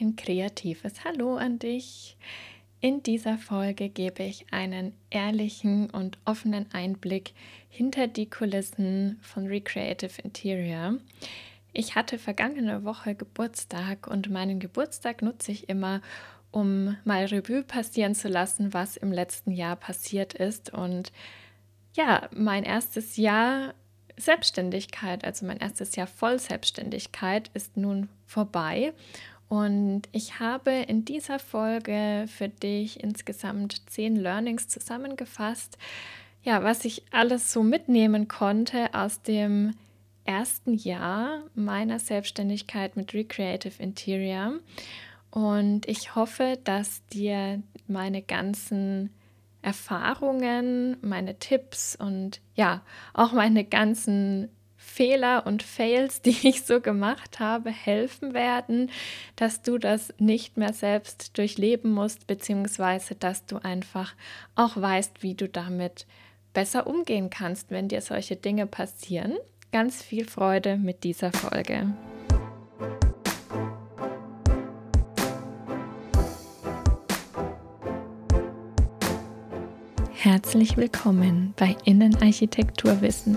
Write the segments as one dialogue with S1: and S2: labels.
S1: ein kreatives Hallo an dich. In dieser Folge gebe ich einen ehrlichen und offenen Einblick hinter die Kulissen von Recreative Interior. Ich hatte vergangene Woche Geburtstag und meinen Geburtstag nutze ich immer, um mal Revue passieren zu lassen, was im letzten Jahr passiert ist. Und ja, mein erstes Jahr Selbstständigkeit, also mein erstes Jahr Vollselbstständigkeit ist nun vorbei. Und ich habe in dieser Folge für dich insgesamt zehn Learnings zusammengefasst. Ja, was ich alles so mitnehmen konnte aus dem ersten Jahr meiner Selbstständigkeit mit Recreative Interior. Und ich hoffe, dass dir meine ganzen Erfahrungen, meine Tipps und ja, auch meine ganzen Fehler und Fails, die ich so gemacht habe, helfen werden, dass du das nicht mehr selbst durchleben musst, beziehungsweise dass du einfach auch weißt, wie du damit besser umgehen kannst, wenn dir solche Dinge passieren. Ganz viel Freude mit dieser Folge. Herzlich willkommen bei Innenarchitekturwissen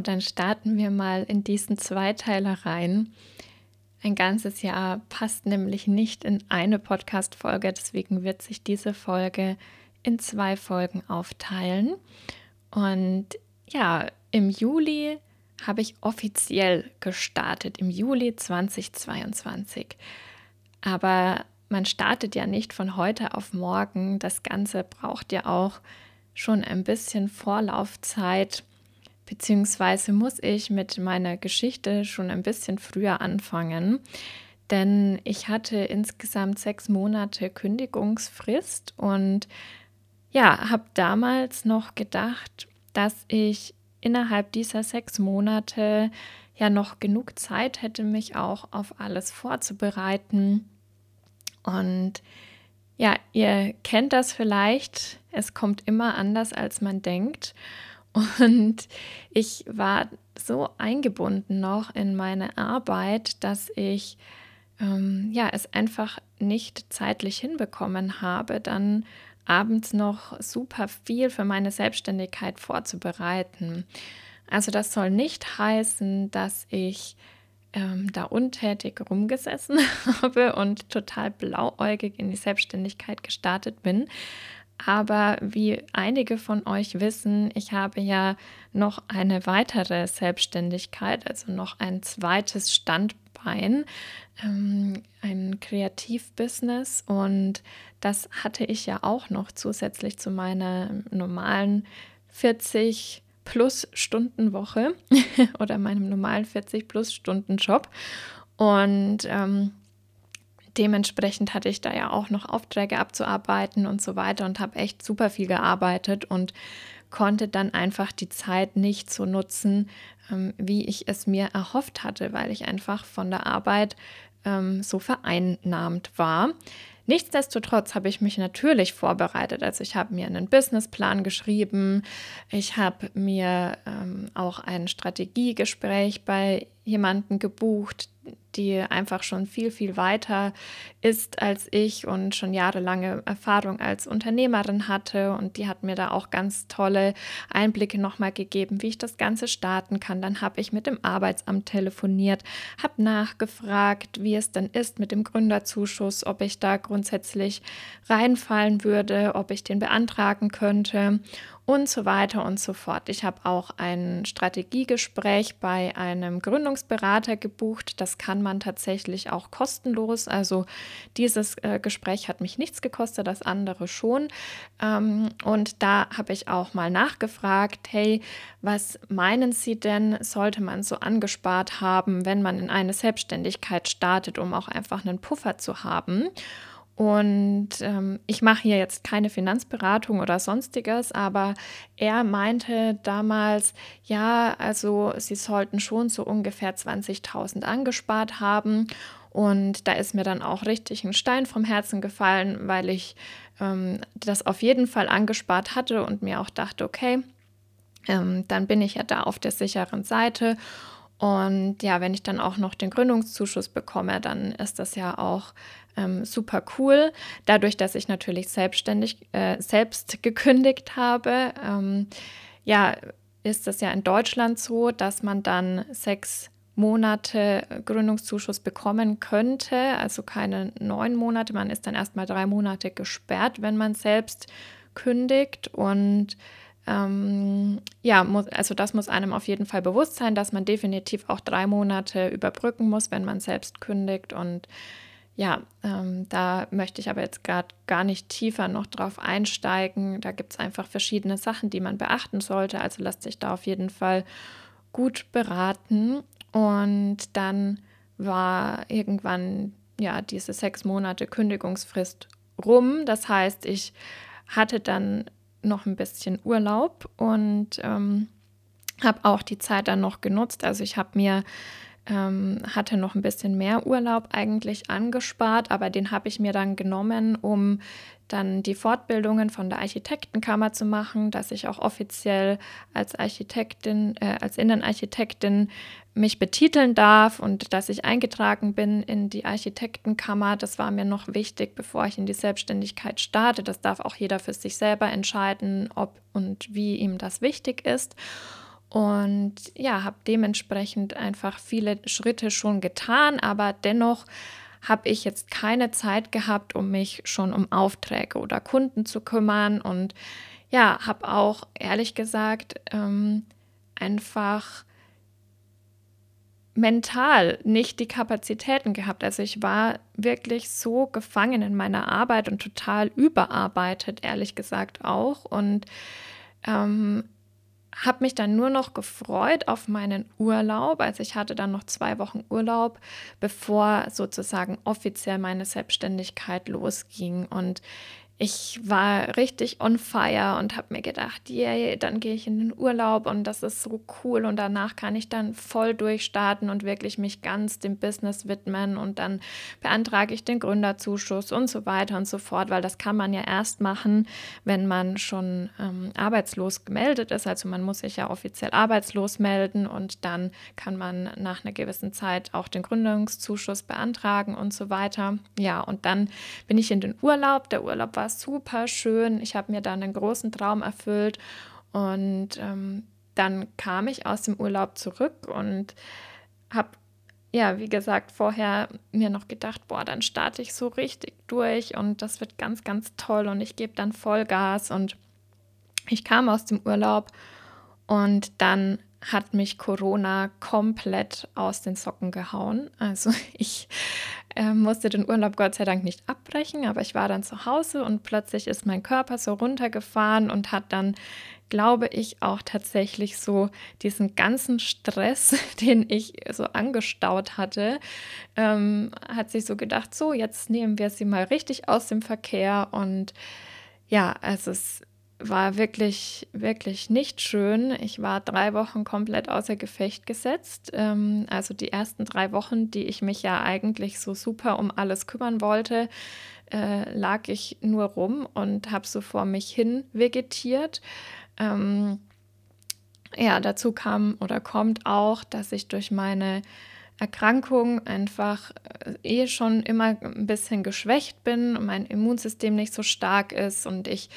S1: Dann starten wir mal in diesen Zweiteiler rein. Ein ganzes Jahr passt nämlich nicht in eine Podcast-Folge, deswegen wird sich diese Folge in zwei Folgen aufteilen. Und ja, im Juli habe ich offiziell gestartet, im Juli 2022. Aber man startet ja nicht von heute auf morgen. Das Ganze braucht ja auch schon ein bisschen Vorlaufzeit beziehungsweise muss ich mit meiner Geschichte schon ein bisschen früher anfangen, denn ich hatte insgesamt sechs Monate Kündigungsfrist und ja, habe damals noch gedacht, dass ich innerhalb dieser sechs Monate ja noch genug Zeit hätte, mich auch auf alles vorzubereiten. Und ja, ihr kennt das vielleicht, es kommt immer anders, als man denkt. Und ich war so eingebunden noch in meine Arbeit, dass ich ähm, ja, es einfach nicht zeitlich hinbekommen habe, dann abends noch super viel für meine Selbstständigkeit vorzubereiten. Also das soll nicht heißen, dass ich ähm, da untätig rumgesessen habe und total blauäugig in die Selbstständigkeit gestartet bin. Aber wie einige von euch wissen, ich habe ja noch eine weitere Selbstständigkeit, also noch ein zweites Standbein, ähm, ein Kreativbusiness. Und das hatte ich ja auch noch zusätzlich zu meiner normalen 40 plus Stunden Woche oder meinem normalen 40 plus Stunden Job. Und ähm, dementsprechend hatte ich da ja auch noch Aufträge abzuarbeiten und so weiter und habe echt super viel gearbeitet und konnte dann einfach die Zeit nicht so nutzen, ähm, wie ich es mir erhofft hatte, weil ich einfach von der Arbeit ähm, so vereinnahmt war. Nichtsdestotrotz habe ich mich natürlich vorbereitet. Also ich habe mir einen Businessplan geschrieben, ich habe mir ähm, auch ein Strategiegespräch bei jemandem gebucht, die einfach schon viel, viel weiter ist als ich und schon jahrelange Erfahrung als Unternehmerin hatte. Und die hat mir da auch ganz tolle Einblicke nochmal gegeben, wie ich das Ganze starten kann. Dann habe ich mit dem Arbeitsamt telefoniert, habe nachgefragt, wie es denn ist mit dem Gründerzuschuss, ob ich da grundsätzlich reinfallen würde, ob ich den beantragen könnte und so weiter und so fort. Ich habe auch ein Strategiegespräch bei einem Gründungsberater gebucht. Das kann man tatsächlich auch kostenlos. Also dieses äh, Gespräch hat mich nichts gekostet, das andere schon. Ähm, und da habe ich auch mal nachgefragt, hey, was meinen Sie denn, sollte man so angespart haben, wenn man in eine Selbstständigkeit startet, um auch einfach einen Puffer zu haben? Und ähm, ich mache hier jetzt keine Finanzberatung oder sonstiges, aber er meinte damals, ja, also sie sollten schon so ungefähr 20.000 angespart haben. Und da ist mir dann auch richtig ein Stein vom Herzen gefallen, weil ich ähm, das auf jeden Fall angespart hatte und mir auch dachte, okay, ähm, dann bin ich ja da auf der sicheren Seite. Und ja, wenn ich dann auch noch den Gründungszuschuss bekomme, dann ist das ja auch ähm, super cool. Dadurch, dass ich natürlich selbstständig, äh, selbst gekündigt habe, ähm, ja, ist das ja in Deutschland so, dass man dann sechs Monate Gründungszuschuss bekommen könnte, also keine neun Monate. Man ist dann erstmal drei Monate gesperrt, wenn man selbst kündigt. Und ähm, ja, muss, also das muss einem auf jeden Fall bewusst sein, dass man definitiv auch drei Monate überbrücken muss, wenn man selbst kündigt. Und ja, ähm, da möchte ich aber jetzt gerade gar nicht tiefer noch drauf einsteigen. Da gibt es einfach verschiedene Sachen, die man beachten sollte. Also lasst sich da auf jeden Fall gut beraten. Und dann war irgendwann ja diese sechs Monate Kündigungsfrist rum. Das heißt, ich hatte dann noch ein bisschen Urlaub und ähm, habe auch die Zeit dann noch genutzt. Also ich habe mir ähm, hatte noch ein bisschen mehr Urlaub eigentlich angespart, aber den habe ich mir dann genommen, um dann die Fortbildungen von der Architektenkammer zu machen, dass ich auch offiziell als Architektin, äh, als Innenarchitektin mich betiteln darf und dass ich eingetragen bin in die Architektenkammer. Das war mir noch wichtig, bevor ich in die Selbstständigkeit starte. Das darf auch jeder für sich selber entscheiden, ob und wie ihm das wichtig ist. Und ja, habe dementsprechend einfach viele Schritte schon getan, aber dennoch habe ich jetzt keine Zeit gehabt, um mich schon um Aufträge oder Kunden zu kümmern. Und ja, habe auch ehrlich gesagt ähm, einfach mental nicht die Kapazitäten gehabt. Also ich war wirklich so gefangen in meiner Arbeit und total überarbeitet, ehrlich gesagt auch. Und ähm, habe mich dann nur noch gefreut auf meinen Urlaub. Also ich hatte dann noch zwei Wochen Urlaub, bevor sozusagen offiziell meine Selbstständigkeit losging. Und ich war richtig on fire und habe mir gedacht, yay, dann gehe ich in den Urlaub und das ist so cool und danach kann ich dann voll durchstarten und wirklich mich ganz dem Business widmen und dann beantrage ich den Gründerzuschuss und so weiter und so fort, weil das kann man ja erst machen, wenn man schon ähm, arbeitslos gemeldet ist. Also man muss sich ja offiziell arbeitslos melden und dann kann man nach einer gewissen Zeit auch den Gründungszuschuss beantragen und so weiter. Ja, und dann bin ich in den Urlaub. Der Urlaub war super schön. Ich habe mir dann einen großen Traum erfüllt und ähm, dann kam ich aus dem Urlaub zurück und habe ja, wie gesagt, vorher mir noch gedacht, boah, dann starte ich so richtig durch und das wird ganz, ganz toll und ich gebe dann Vollgas und ich kam aus dem Urlaub und dann hat mich Corona komplett aus den Socken gehauen. Also ich äh, musste den Urlaub Gott sei Dank nicht abbrechen, aber ich war dann zu Hause und plötzlich ist mein Körper so runtergefahren und hat dann, glaube ich, auch tatsächlich so diesen ganzen Stress, den ich so angestaut hatte, ähm, hat sich so gedacht, so, jetzt nehmen wir sie mal richtig aus dem Verkehr und ja, also es war wirklich, wirklich nicht schön. Ich war drei Wochen komplett außer Gefecht gesetzt. Ähm, also die ersten drei Wochen, die ich mich ja eigentlich so super um alles kümmern wollte, äh, lag ich nur rum und habe so vor mich hin vegetiert. Ähm, ja, dazu kam oder kommt auch, dass ich durch meine Erkrankung einfach äh, eh schon immer ein bisschen geschwächt bin und mein Immunsystem nicht so stark ist und ich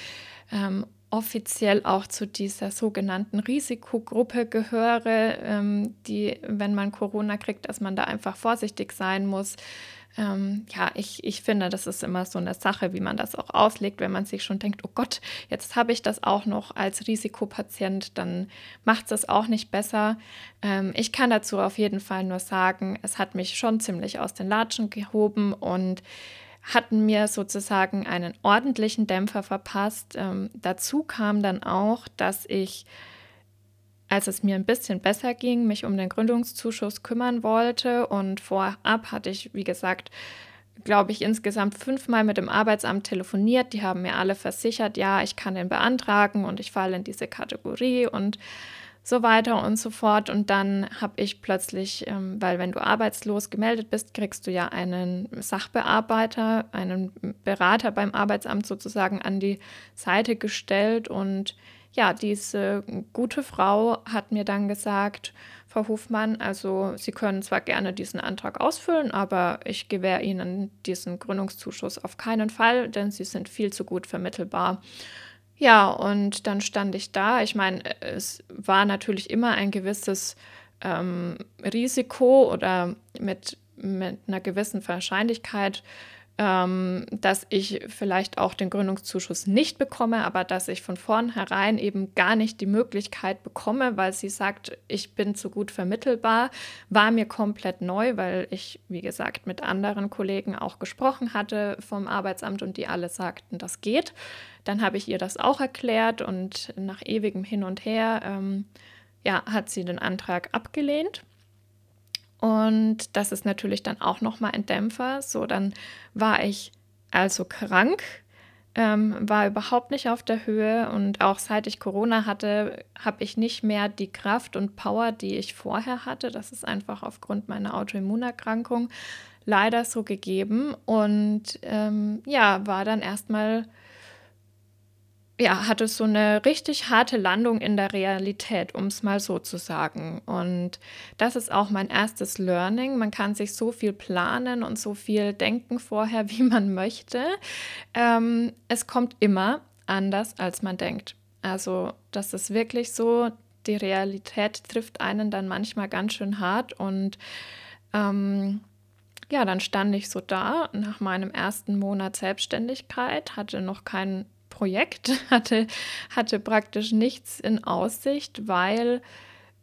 S1: ähm, offiziell auch zu dieser sogenannten Risikogruppe gehöre, ähm, die, wenn man Corona kriegt, dass man da einfach vorsichtig sein muss. Ähm, ja, ich, ich finde, das ist immer so eine Sache, wie man das auch auslegt, wenn man sich schon denkt, oh Gott, jetzt habe ich das auch noch als Risikopatient, dann macht es das auch nicht besser. Ähm, ich kann dazu auf jeden Fall nur sagen, es hat mich schon ziemlich aus den Latschen gehoben und hatten mir sozusagen einen ordentlichen Dämpfer verpasst. Ähm, dazu kam dann auch, dass ich, als es mir ein bisschen besser ging, mich um den Gründungszuschuss kümmern wollte. Und vorab hatte ich, wie gesagt, glaube ich, insgesamt fünfmal mit dem Arbeitsamt telefoniert. Die haben mir alle versichert, ja, ich kann den beantragen und ich falle in diese Kategorie und so weiter und so fort. Und dann habe ich plötzlich, ähm, weil wenn du arbeitslos gemeldet bist, kriegst du ja einen Sachbearbeiter, einen Berater beim Arbeitsamt sozusagen an die Seite gestellt. Und ja, diese gute Frau hat mir dann gesagt, Frau Hofmann, also Sie können zwar gerne diesen Antrag ausfüllen, aber ich gewähre Ihnen diesen Gründungszuschuss auf keinen Fall, denn Sie sind viel zu gut vermittelbar. Ja, und dann stand ich da. Ich meine, es war natürlich immer ein gewisses ähm, Risiko oder mit, mit einer gewissen Wahrscheinlichkeit ähm, dass ich vielleicht auch den Gründungszuschuss nicht bekomme, aber dass ich von vornherein eben gar nicht die Möglichkeit bekomme, weil sie sagt, ich bin zu gut vermittelbar, war mir komplett neu, weil ich, wie gesagt, mit anderen Kollegen auch gesprochen hatte vom Arbeitsamt und die alle sagten, das geht. Dann habe ich ihr das auch erklärt und nach ewigem Hin und Her ähm, ja, hat sie den Antrag abgelehnt. Und das ist natürlich dann auch nochmal ein Dämpfer. So, dann war ich also krank, ähm, war überhaupt nicht auf der Höhe und auch seit ich Corona hatte, habe ich nicht mehr die Kraft und Power, die ich vorher hatte. Das ist einfach aufgrund meiner Autoimmunerkrankung leider so gegeben und ähm, ja, war dann erstmal ja, hatte so eine richtig harte Landung in der Realität, um es mal so zu sagen. Und das ist auch mein erstes Learning. Man kann sich so viel planen und so viel denken vorher, wie man möchte. Ähm, es kommt immer anders, als man denkt. Also das ist wirklich so. Die Realität trifft einen dann manchmal ganz schön hart und ähm, ja, dann stand ich so da nach meinem ersten Monat Selbstständigkeit, hatte noch keinen Projekt, hatte, hatte praktisch nichts in Aussicht, weil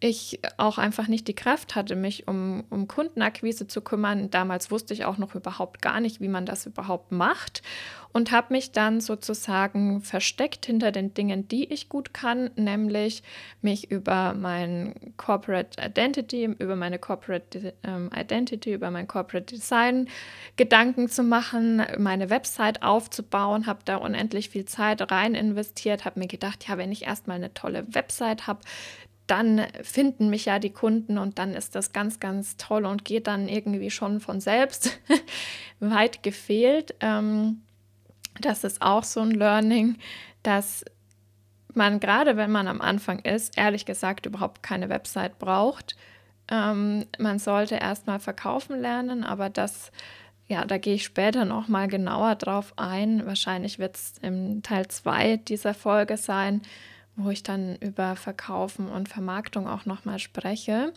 S1: ich auch einfach nicht die Kraft hatte, mich um, um Kundenakquise zu kümmern. Damals wusste ich auch noch überhaupt gar nicht, wie man das überhaupt macht und habe mich dann sozusagen versteckt hinter den Dingen, die ich gut kann, nämlich mich über mein Corporate Identity, über meine Corporate ähm, Identity, über mein Corporate Design Gedanken zu machen, meine Website aufzubauen, habe da unendlich viel Zeit rein investiert, habe mir gedacht, ja, wenn ich erstmal eine tolle Website habe, dann finden mich ja die Kunden und dann ist das ganz, ganz toll und geht dann irgendwie schon von selbst. Weit gefehlt. Ähm, das ist auch so ein Learning, dass man gerade, wenn man am Anfang ist, ehrlich gesagt überhaupt keine Website braucht. Ähm, man sollte erstmal verkaufen lernen, aber das, ja, da gehe ich später noch mal genauer drauf ein. Wahrscheinlich wird es im Teil 2 dieser Folge sein, wo ich dann über Verkaufen und Vermarktung auch nochmal spreche.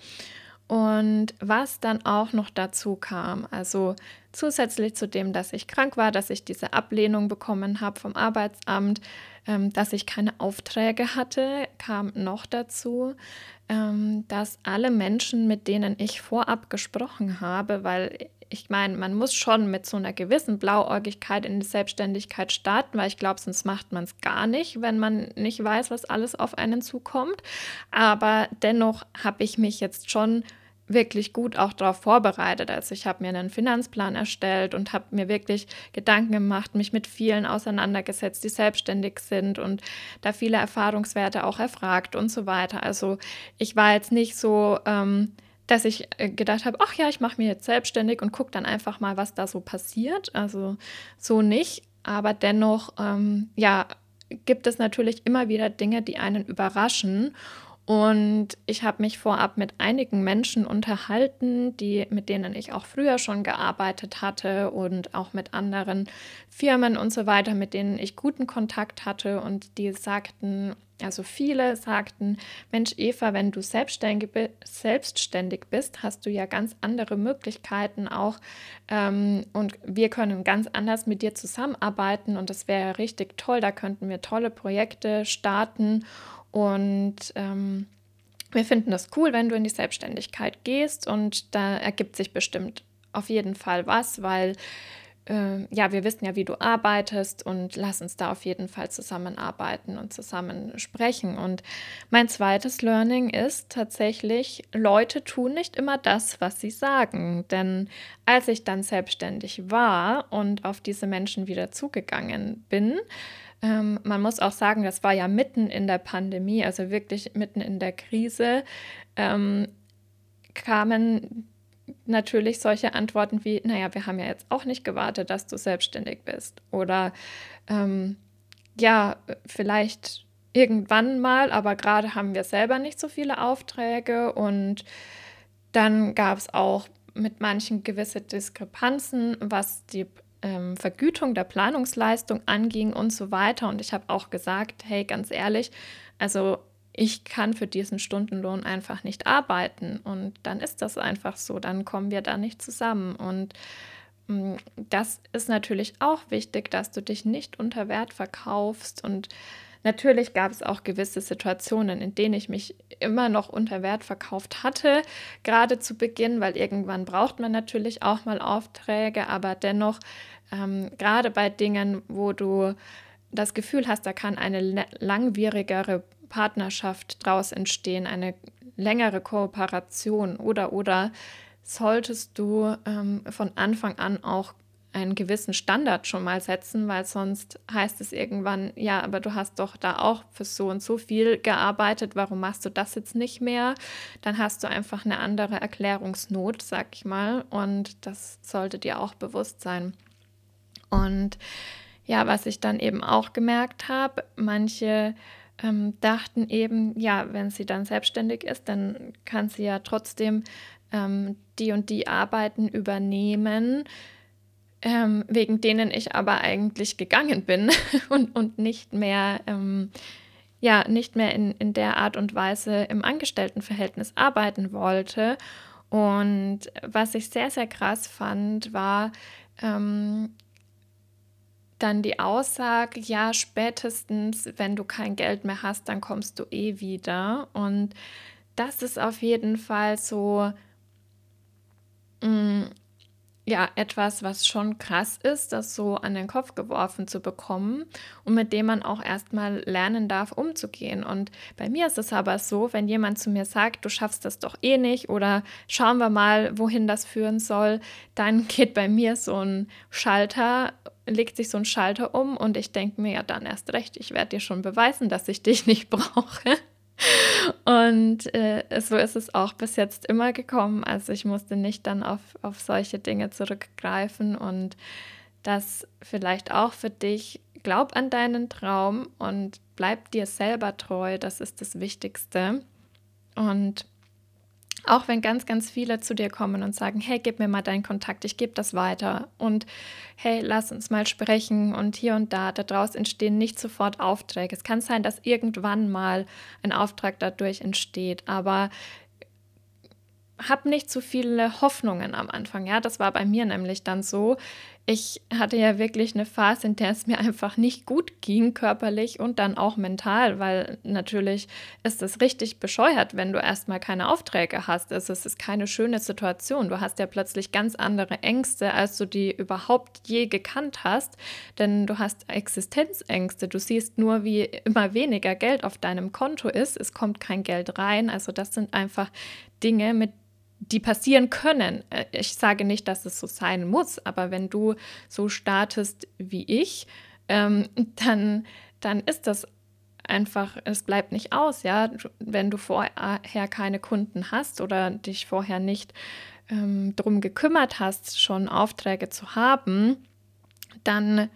S1: Und was dann auch noch dazu kam, also zusätzlich zu dem, dass ich krank war, dass ich diese Ablehnung bekommen habe vom Arbeitsamt, ähm, dass ich keine Aufträge hatte, kam noch dazu, ähm, dass alle Menschen, mit denen ich vorab gesprochen habe, weil ich meine, man muss schon mit so einer gewissen Blauäugigkeit in die Selbstständigkeit starten, weil ich glaube, sonst macht man es gar nicht, wenn man nicht weiß, was alles auf einen zukommt. Aber dennoch habe ich mich jetzt schon wirklich gut auch darauf vorbereitet. Also ich habe mir einen Finanzplan erstellt und habe mir wirklich Gedanken gemacht, mich mit vielen auseinandergesetzt, die selbstständig sind und da viele Erfahrungswerte auch erfragt und so weiter. Also ich war jetzt nicht so ähm, dass ich äh, gedacht habe, ach ja, ich mache mich jetzt selbstständig und gucke dann einfach mal, was da so passiert. Also so nicht, aber dennoch, ähm, ja, gibt es natürlich immer wieder Dinge, die einen überraschen. Und ich habe mich vorab mit einigen Menschen unterhalten, die, mit denen ich auch früher schon gearbeitet hatte und auch mit anderen Firmen und so weiter, mit denen ich guten Kontakt hatte und die sagten, also viele sagten, Mensch Eva, wenn du selbstständig, bist, hast du ja ganz andere Möglichkeiten auch ähm, und wir können ganz anders mit dir zusammenarbeiten und das wäre richtig toll, da könnten wir tolle Projekte starten und ähm, wir finden das cool, wenn du in die Selbstständigkeit gehst und da ergibt sich bestimmt auf jeden Fall was, weil äh, ja, wir wissen ja, wie du arbeitest und lass uns da auf jeden Fall zusammenarbeiten und zusammen sprechen. Und mein zweites Learning ist tatsächlich, Leute tun nicht immer das, was sie sagen. Denn als ich dann selbstständig war und auf diese Menschen wieder zugegangen bin, ähm, man muss auch sagen, das war ja mitten in der Pandemie, also wirklich mitten in der Krise, ähm, kamen natürlich solche Antworten wie, naja, wir haben ja jetzt auch nicht gewartet, dass du selbstständig bist. Oder ähm, ja, vielleicht irgendwann mal, aber gerade haben wir selber nicht so viele Aufträge. Und dann gab es auch mit manchen gewisse Diskrepanzen, was die ähm, Vergütung der Planungsleistung anging und so weiter. Und ich habe auch gesagt, hey, ganz ehrlich, also ich kann für diesen Stundenlohn einfach nicht arbeiten. Und dann ist das einfach so, dann kommen wir da nicht zusammen. Und mm, das ist natürlich auch wichtig, dass du dich nicht unter Wert verkaufst. Und natürlich gab es auch gewisse Situationen, in denen ich mich immer noch unter Wert verkauft hatte, gerade zu Beginn, weil irgendwann braucht man natürlich auch mal Aufträge, aber dennoch, ähm, gerade bei Dingen, wo du das Gefühl hast, da kann eine langwierigere Partnerschaft daraus entstehen, eine längere Kooperation oder oder solltest du ähm, von Anfang an auch einen gewissen Standard schon mal setzen, weil sonst heißt es irgendwann, ja, aber du hast doch da auch für so und so viel gearbeitet, warum machst du das jetzt nicht mehr? Dann hast du einfach eine andere Erklärungsnot, sag ich mal, und das sollte dir auch bewusst sein. Und ja, was ich dann eben auch gemerkt habe, manche ähm, dachten eben, ja, wenn sie dann selbstständig ist, dann kann sie ja trotzdem ähm, die und die Arbeiten übernehmen, ähm, wegen denen ich aber eigentlich gegangen bin und, und nicht mehr, ähm, ja, nicht mehr in, in der Art und Weise im Angestelltenverhältnis arbeiten wollte. Und was ich sehr, sehr krass fand, war, ähm, dann die Aussage, ja, spätestens, wenn du kein Geld mehr hast, dann kommst du eh wieder. Und das ist auf jeden Fall so, mm, ja, etwas, was schon krass ist, das so an den Kopf geworfen zu bekommen und mit dem man auch erstmal lernen darf, umzugehen. Und bei mir ist es aber so, wenn jemand zu mir sagt, du schaffst das doch eh nicht oder schauen wir mal, wohin das führen soll, dann geht bei mir so ein Schalter legt sich so ein Schalter um und ich denke mir, ja, dann erst recht, ich werde dir schon beweisen, dass ich dich nicht brauche. Und äh, so ist es auch bis jetzt immer gekommen. Also ich musste nicht dann auf, auf solche Dinge zurückgreifen und das vielleicht auch für dich. Glaub an deinen Traum und bleib dir selber treu. Das ist das Wichtigste. Und auch wenn ganz, ganz viele zu dir kommen und sagen, hey, gib mir mal deinen Kontakt, ich gebe das weiter. Und hey, lass uns mal sprechen. Und hier und da, daraus entstehen nicht sofort Aufträge. Es kann sein, dass irgendwann mal ein Auftrag dadurch entsteht. Aber hab nicht zu viele Hoffnungen am Anfang. Ja, das war bei mir nämlich dann so ich hatte ja wirklich eine Phase, in der es mir einfach nicht gut ging, körperlich und dann auch mental, weil natürlich ist es richtig bescheuert, wenn du erstmal keine Aufträge hast. Also es ist keine schöne Situation. Du hast ja plötzlich ganz andere Ängste, als du die überhaupt je gekannt hast, denn du hast Existenzängste. Du siehst nur, wie immer weniger Geld auf deinem Konto ist. Es kommt kein Geld rein. Also das sind einfach Dinge, mit die passieren können. Äh, ich sage nicht, dass es so sein muss, aber wenn du so startest wie ich, ähm, dann, dann ist das einfach, es bleibt nicht aus, ja. Wenn du vorher keine Kunden hast oder dich vorher nicht ähm, darum gekümmert hast, schon Aufträge zu haben, dann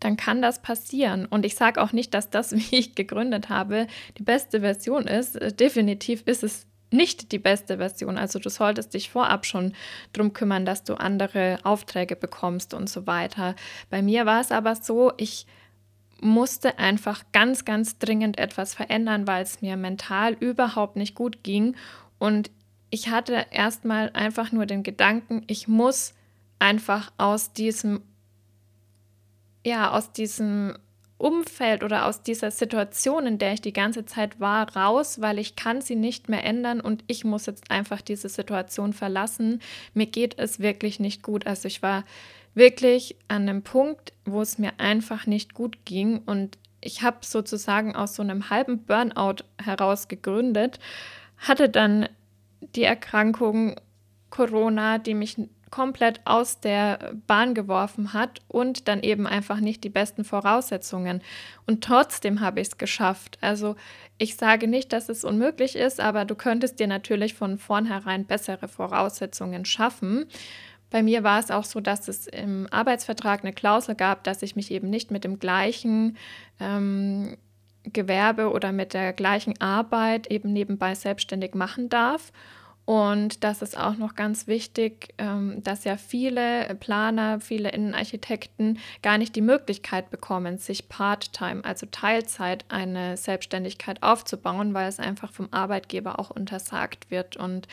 S1: dann kann das passieren. Und ich sage auch nicht, dass das, wie ich gegründet habe, die beste Version ist. Äh, definitiv ist es nicht die beste Version. Also du solltest dich vorab schon darum kümmern, dass du andere Aufträge bekommst und so weiter. Bei mir war es aber so, ich musste einfach ganz, ganz dringend etwas verändern, weil es mir mental überhaupt nicht gut ging. Und ich hatte erstmal einfach nur den Gedanken, ich muss einfach aus diesem, ja, aus diesem Umfeld oder aus dieser Situation, in der ich die ganze Zeit war, raus, weil ich kann sie nicht mehr ändern und ich muss jetzt einfach diese Situation verlassen. Mir geht es wirklich nicht gut. Also ich war wirklich an einem Punkt, wo es mir einfach nicht gut ging und ich habe sozusagen aus so einem halben Burnout heraus gegründet, hatte dann die Erkrankung Corona, die mich komplett aus der Bahn geworfen hat und dann eben einfach nicht die besten Voraussetzungen. Und trotzdem habe ich es geschafft. Also ich sage nicht, dass es unmöglich ist, aber du könntest dir natürlich von vornherein bessere Voraussetzungen schaffen. Bei mir war es auch so, dass es im Arbeitsvertrag eine Klausel gab, dass ich mich eben nicht mit dem gleichen ähm, Gewerbe oder mit der gleichen Arbeit eben nebenbei selbstständig machen darf. Und das ist auch noch ganz wichtig, ähm, dass ja viele Planer, viele Innenarchitekten gar nicht die Möglichkeit bekommen, sich Part-Time, also Teilzeit, eine Selbstständigkeit aufzubauen, weil es einfach vom Arbeitgeber auch untersagt wird. Und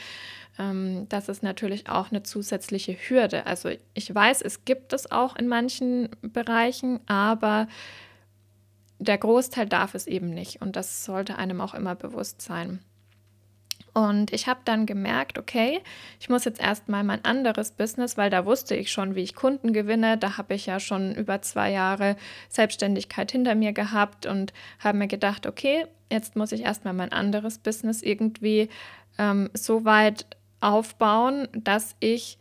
S1: ähm, das ist natürlich auch eine zusätzliche Hürde. Also ich weiß, es gibt es auch in manchen Bereichen, aber der Großteil darf es eben nicht. Und das sollte einem auch immer bewusst sein. Und ich habe dann gemerkt, okay, ich muss jetzt erstmal mein anderes Business, weil da wusste ich schon, wie ich Kunden gewinne. Da habe ich ja schon über zwei Jahre Selbstständigkeit hinter mir gehabt und habe mir gedacht, okay, jetzt muss ich erstmal mein anderes Business irgendwie ähm, so weit aufbauen, dass ich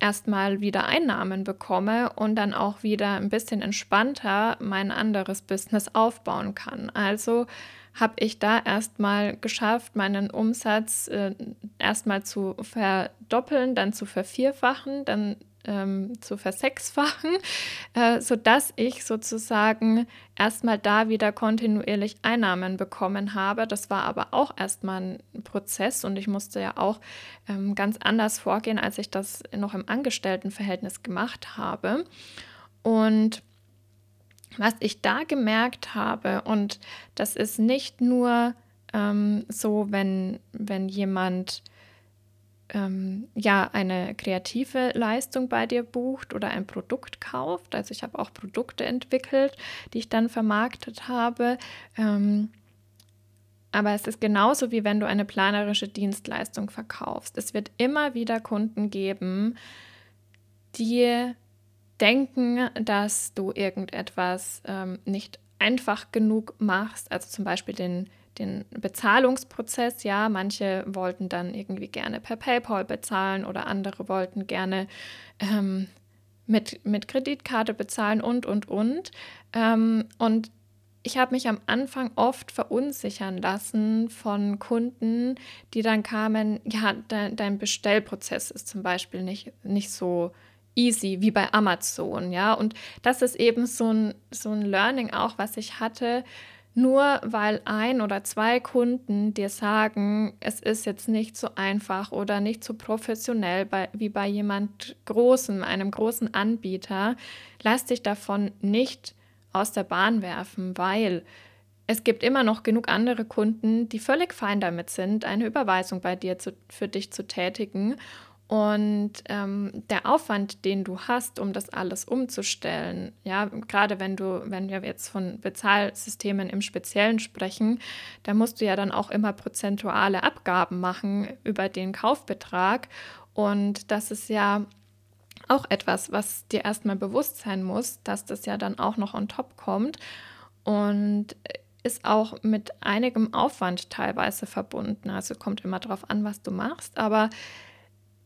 S1: erstmal wieder Einnahmen bekomme und dann auch wieder ein bisschen entspannter mein anderes Business aufbauen kann. Also habe ich da erstmal geschafft, meinen Umsatz äh, erstmal zu verdoppeln, dann zu vervierfachen, dann ähm, zu versechsfachen, äh, sodass ich sozusagen erstmal da wieder kontinuierlich Einnahmen bekommen habe. Das war aber auch erstmal ein Prozess und ich musste ja auch ähm, ganz anders vorgehen, als ich das noch im Angestelltenverhältnis gemacht habe. Und was ich da gemerkt habe, und das ist nicht nur ähm, so, wenn, wenn jemand ähm, ja eine kreative Leistung bei dir bucht oder ein Produkt kauft. Also ich habe auch Produkte entwickelt, die ich dann vermarktet habe. Ähm, aber es ist genauso wie wenn du eine planerische Dienstleistung verkaufst. Es wird immer wieder Kunden geben, die denken, dass du irgendetwas ähm, nicht einfach genug machst, also zum Beispiel den, den Bezahlungsprozess. Ja, manche wollten dann irgendwie gerne per PayPal bezahlen oder andere wollten gerne ähm, mit, mit Kreditkarte bezahlen und, und, und. Ähm, und ich habe mich am Anfang oft verunsichern lassen von Kunden, die dann kamen, ja, de, dein Bestellprozess ist zum Beispiel nicht, nicht so easy wie bei Amazon, ja. Und das ist eben so ein, so ein Learning auch, was ich hatte. Nur weil ein oder zwei Kunden dir sagen, es ist jetzt nicht so einfach oder nicht so professionell bei, wie bei jemand Großem, einem großen Anbieter, lass dich davon nicht aus der Bahn werfen, weil es gibt immer noch genug andere Kunden, die völlig fein damit sind, eine Überweisung bei dir zu, für dich zu tätigen und ähm, der Aufwand, den du hast, um das alles umzustellen, ja, gerade wenn du, wenn wir jetzt von Bezahlsystemen im Speziellen sprechen, da musst du ja dann auch immer prozentuale Abgaben machen über den Kaufbetrag. Und das ist ja auch etwas, was dir erstmal bewusst sein muss, dass das ja dann auch noch on top kommt. Und ist auch mit einigem Aufwand teilweise verbunden. Also kommt immer darauf an, was du machst. Aber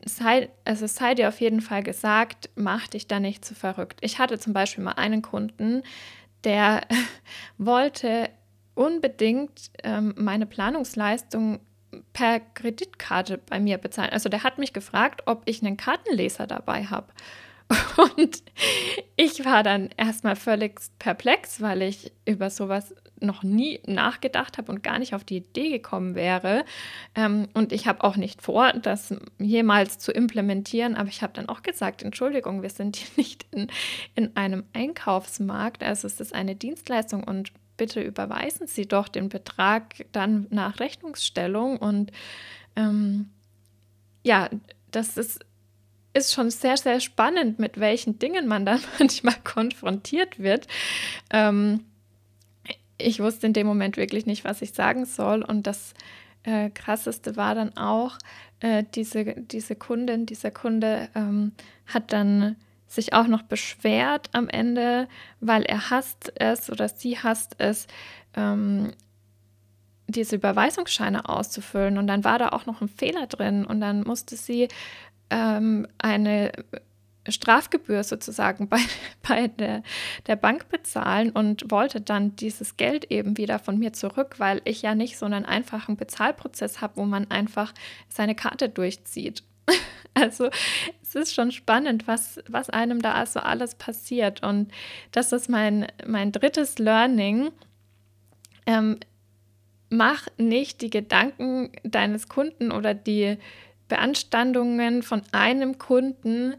S1: sei, also sei dir auf jeden Fall gesagt, mach dich da nicht zu verrückt. Ich hatte zum Beispiel mal einen Kunden, der wollte unbedingt ähm, meine Planungsleistung per Kreditkarte bei mir bezahlen. Also der hat mich gefragt, ob ich einen Kartenleser dabei habe. Und ich war dann erstmal völlig perplex, weil ich über sowas noch nie nachgedacht habe und gar nicht auf die Idee gekommen wäre. Ähm, und ich habe auch nicht vor, das jemals zu implementieren. Aber ich habe dann auch gesagt, Entschuldigung, wir sind hier nicht in, in einem Einkaufsmarkt. Also es ist eine Dienstleistung und bitte überweisen Sie doch den Betrag dann nach Rechnungsstellung. Und ähm, ja, das ist ist schon sehr, sehr spannend, mit welchen Dingen man dann manchmal konfrontiert wird. Ähm, ich wusste in dem Moment wirklich nicht, was ich sagen soll. Und das äh, Krasseste war dann auch, äh, diese, diese Kundin, dieser Kunde ähm, hat dann sich auch noch beschwert am Ende, weil er hasst es oder sie hasst es, ähm, diese Überweisungsscheine auszufüllen. Und dann war da auch noch ein Fehler drin und dann musste sie ähm, eine Strafgebühr sozusagen bei, bei der, der Bank bezahlen und wollte dann dieses Geld eben wieder von mir zurück, weil ich ja nicht so einen einfachen Bezahlprozess habe, wo man einfach seine Karte durchzieht. Also es ist schon spannend, was, was einem da also alles passiert. Und das ist mein, mein drittes Learning. Ähm, mach nicht die Gedanken deines Kunden oder die Beanstandungen von einem Kunden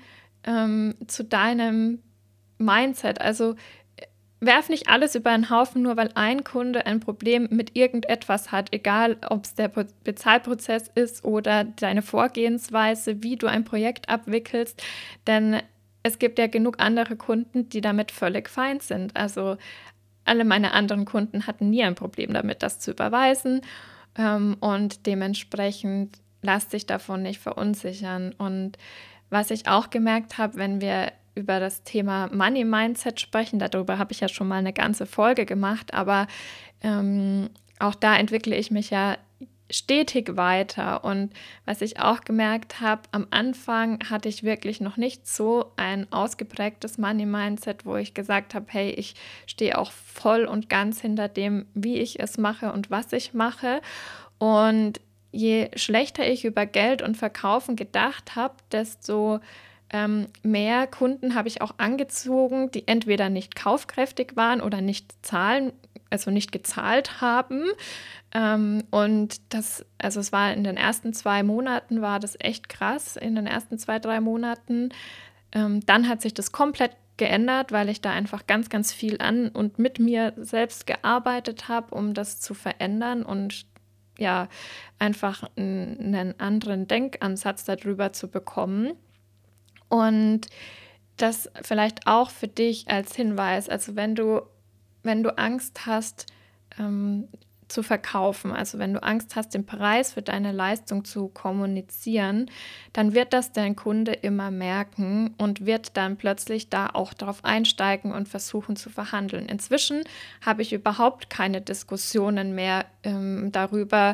S1: ähm, zu deinem Mindset. Also werf nicht alles über einen Haufen, nur weil ein Kunde ein Problem mit irgendetwas hat, egal ob es der Bezahlprozess ist oder deine Vorgehensweise, wie du ein Projekt abwickelst, denn es gibt ja genug andere Kunden, die damit völlig fein sind. Also alle meine anderen Kunden hatten nie ein Problem damit, das zu überweisen ähm, und dementsprechend lass dich davon nicht verunsichern. Und was ich auch gemerkt habe, wenn wir über das Thema Money Mindset sprechen. Darüber habe ich ja schon mal eine ganze Folge gemacht, aber ähm, auch da entwickle ich mich ja stetig weiter. Und was ich auch gemerkt habe, am Anfang hatte ich wirklich noch nicht so ein ausgeprägtes Money Mindset, wo ich gesagt habe, hey, ich stehe auch voll und ganz hinter dem, wie ich es mache und was ich mache. Und je schlechter ich über Geld und Verkaufen gedacht habe, desto ähm, mehr Kunden habe ich auch angezogen, die entweder nicht kaufkräftig waren oder nicht zahlen, also nicht gezahlt haben. Ähm, und das, also es war in den ersten zwei Monaten war das echt krass, in den ersten zwei, drei Monaten. Ähm, dann hat sich das komplett geändert, weil ich da einfach ganz, ganz viel an und mit mir selbst gearbeitet habe, um das zu verändern und ja, einfach einen anderen Denkansatz darüber zu bekommen. Und das vielleicht auch für dich als Hinweis, also wenn du, wenn du Angst hast, ähm, zu verkaufen, also wenn du Angst hast, den Preis für deine Leistung zu kommunizieren, dann wird das dein Kunde immer merken und wird dann plötzlich da auch darauf einsteigen und versuchen zu verhandeln. Inzwischen habe ich überhaupt keine Diskussionen mehr ähm, darüber,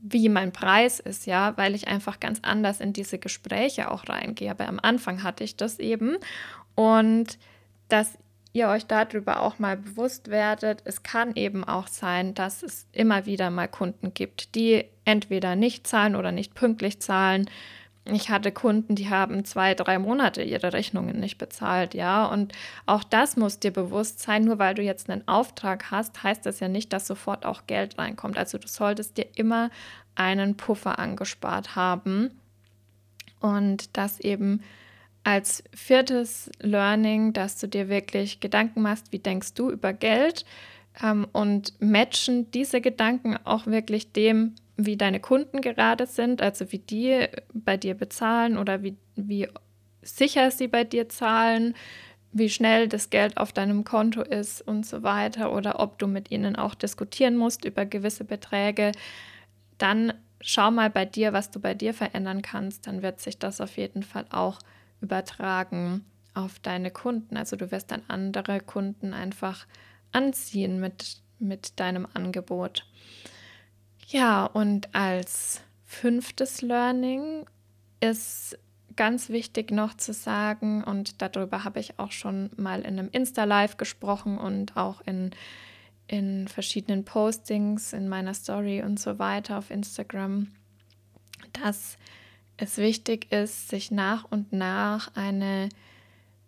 S1: wie mein Preis ist, ja, weil ich einfach ganz anders in diese Gespräche auch reingehe. Aber am Anfang hatte ich das eben. Und dass ihr euch darüber auch mal bewusst werdet, es kann eben auch sein, dass es immer wieder mal Kunden gibt, die entweder nicht zahlen oder nicht pünktlich zahlen, ich hatte Kunden, die haben zwei, drei Monate ihre Rechnungen nicht bezahlt, ja. Und auch das muss dir bewusst sein. Nur weil du jetzt einen Auftrag hast, heißt das ja nicht, dass sofort auch Geld reinkommt. Also du solltest dir immer einen Puffer angespart haben. Und das eben als viertes Learning, dass du dir wirklich Gedanken machst, wie denkst du über Geld ähm, und matchen diese Gedanken auch wirklich dem, wie deine Kunden gerade sind, also wie die bei dir bezahlen oder wie, wie sicher sie bei dir zahlen, wie schnell das Geld auf deinem Konto ist und so weiter oder ob du mit ihnen auch diskutieren musst über gewisse Beträge, dann schau mal bei dir, was du bei dir verändern kannst, dann wird sich das auf jeden Fall auch übertragen auf deine Kunden. Also du wirst dann andere Kunden einfach anziehen mit, mit deinem Angebot. Ja, und als fünftes Learning ist ganz wichtig noch zu sagen, und darüber habe ich auch schon mal in einem Insta-Live gesprochen und auch in, in verschiedenen Postings in meiner Story und so weiter auf Instagram, dass es wichtig ist, sich nach und nach eine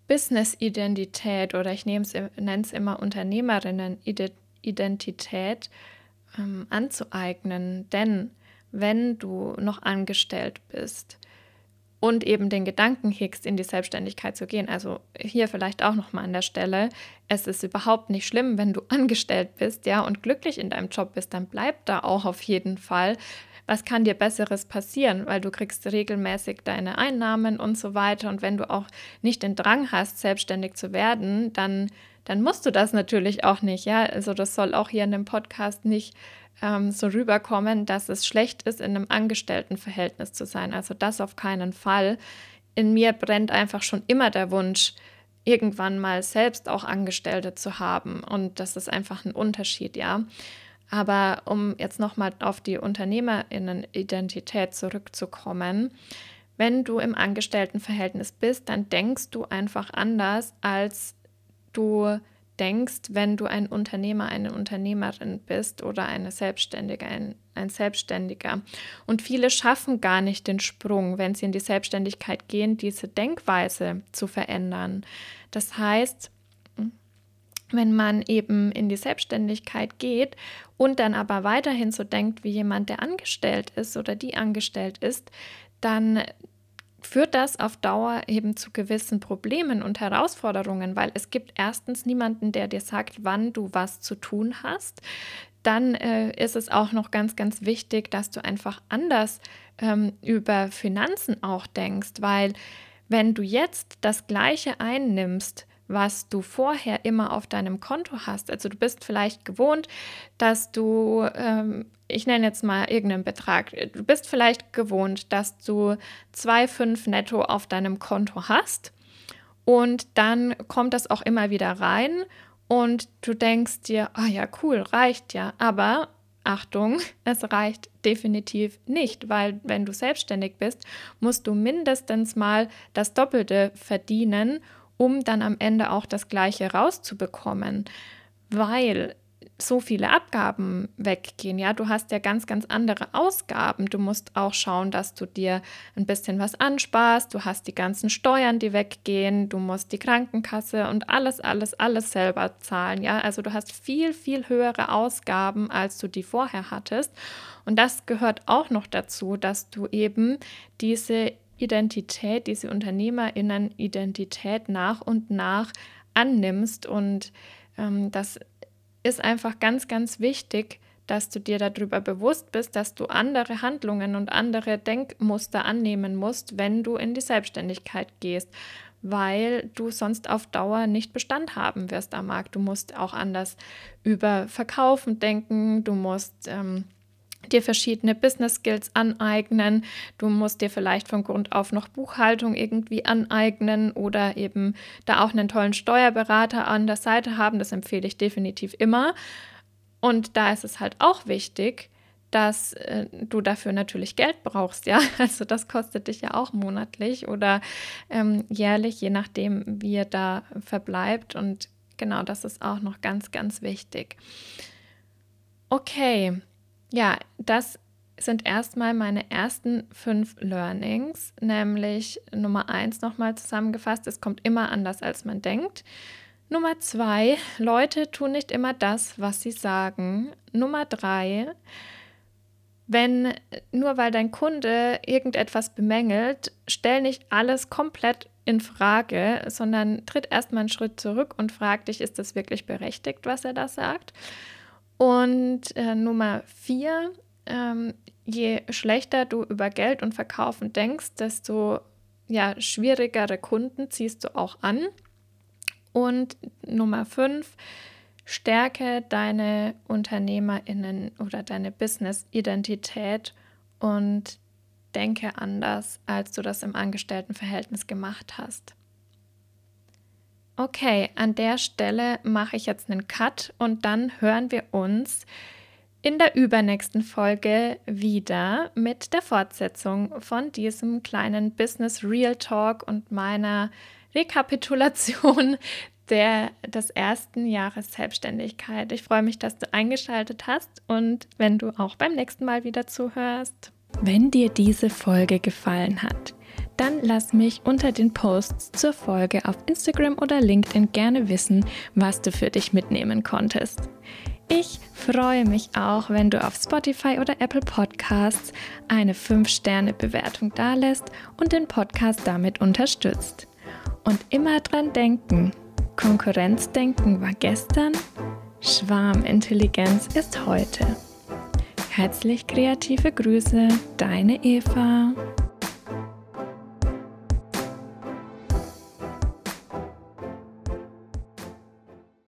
S1: Business-Identität oder ich nenne es immer Unternehmerinnen-Identität ähm, anzueignen. Denn wenn du noch angestellt bist und eben den Gedanken hegst, in die Selbstständigkeit zu gehen, also hier vielleicht auch noch mal an der Stelle, es ist überhaupt nicht schlimm, wenn du angestellt bist, ja, und glücklich in deinem Job bist, dann bleib da auch auf jeden Fall. Was kann dir besseres passieren, weil du kriegst regelmäßig deine Einnahmen und so weiter und wenn du auch nicht den Drang hast, selbstständig zu werden, dann dann musst du das natürlich auch nicht. Ja, also das soll auch hier in dem Podcast nicht ähm, so rüberkommen, dass es schlecht ist, in einem Angestelltenverhältnis zu sein. Also das auf keinen Fall. in mir brennt einfach schon immer der Wunsch, irgendwann mal selbst auch Angestellte zu haben. Und das ist einfach ein Unterschied, ja. Aber um jetzt nochmal auf die Unternehmerinnen-Identität zurückzukommen, wenn du im Angestelltenverhältnis bist, dann denkst du einfach anders, als du denkst, wenn du ein Unternehmer, eine Unternehmerin bist oder eine Selbstständige, ein, ein Selbstständiger. Und viele schaffen gar nicht den Sprung, wenn sie in die Selbstständigkeit gehen, diese Denkweise zu verändern. Das heißt, wenn man eben in die Selbstständigkeit geht und dann aber weiterhin so denkt wie jemand, der angestellt ist oder die angestellt ist, dann führt das auf Dauer eben zu gewissen Problemen und Herausforderungen, weil es gibt erstens niemanden, der dir sagt, wann du was zu tun hast. Dann äh, ist es auch noch ganz, ganz wichtig, dass du einfach anders ähm, über Finanzen auch denkst, weil wenn du jetzt das Gleiche einnimmst, was du vorher immer auf deinem Konto hast. Also du bist vielleicht gewohnt, dass du, ähm, ich nenne jetzt mal irgendeinen Betrag, du bist vielleicht gewohnt, dass du 2,5 netto auf deinem Konto hast. Und dann kommt das auch immer wieder rein und du denkst dir, ah oh ja, cool, reicht ja, aber Achtung, es reicht definitiv nicht, weil wenn du selbstständig bist, musst du mindestens mal das Doppelte verdienen, um dann am Ende auch das Gleiche rauszubekommen, weil so viele Abgaben weggehen. Ja, du hast ja ganz, ganz andere Ausgaben. Du musst auch schauen, dass du dir ein bisschen was ansparst. Du hast die ganzen Steuern, die weggehen. Du musst die Krankenkasse und alles, alles, alles selber zahlen. Ja, also du hast viel, viel höhere Ausgaben, als du die vorher hattest. Und das gehört auch noch dazu, dass du eben diese Identität, diese Unternehmerinnen-Identität nach und nach annimmst. Und ähm, das ist einfach ganz, ganz wichtig, dass du dir darüber bewusst bist, dass du andere Handlungen und andere Denkmuster annehmen musst, wenn du in die Selbstständigkeit gehst, weil du sonst auf Dauer nicht Bestand haben wirst am Markt. Du musst auch anders über Verkaufen denken, du musst ähm, dir verschiedene Business Skills aneignen. Du musst dir vielleicht von Grund auf noch Buchhaltung irgendwie aneignen oder eben da auch einen tollen Steuerberater an der Seite haben. Das empfehle ich definitiv immer. Und da ist es halt auch wichtig, dass äh, du dafür natürlich Geld brauchst, ja. Also das kostet dich ja auch monatlich oder ähm, jährlich, je nachdem, wie ihr da verbleibt. Und genau, das ist auch noch ganz, ganz wichtig. Okay, ja, das sind erstmal meine ersten fünf Learnings, nämlich Nummer eins nochmal zusammengefasst, es kommt immer anders, als man denkt. Nummer zwei, Leute tun nicht immer das, was sie sagen. Nummer drei, wenn nur weil dein Kunde irgendetwas bemängelt, stell nicht alles komplett in Frage, sondern tritt erstmal einen Schritt zurück und frag dich, ist das wirklich berechtigt, was er da sagt? Und äh, Nummer vier, ähm, je schlechter du über Geld und Verkaufen denkst, desto ja, schwierigere Kunden ziehst du auch an. Und Nummer fünf, stärke deine UnternehmerInnen oder deine Business-Identität und denke anders, als du das im Angestelltenverhältnis gemacht hast. Okay, an der Stelle mache ich jetzt einen Cut und dann hören wir uns in der übernächsten Folge wieder mit der Fortsetzung von diesem kleinen Business Real Talk und meiner Rekapitulation der, des ersten Jahres Selbstständigkeit. Ich freue mich, dass du eingeschaltet hast und wenn du auch beim nächsten Mal wieder zuhörst. Wenn dir diese Folge gefallen hat, dann lass mich unter den Posts zur Folge auf Instagram oder LinkedIn gerne wissen, was du für dich mitnehmen konntest. Ich freue mich auch, wenn du auf Spotify oder Apple Podcasts eine 5-Sterne-Bewertung dalässt und den Podcast damit unterstützt. Und immer dran denken, Konkurrenzdenken war gestern, Schwarmintelligenz ist heute. Herzlich kreative Grüße, deine Eva.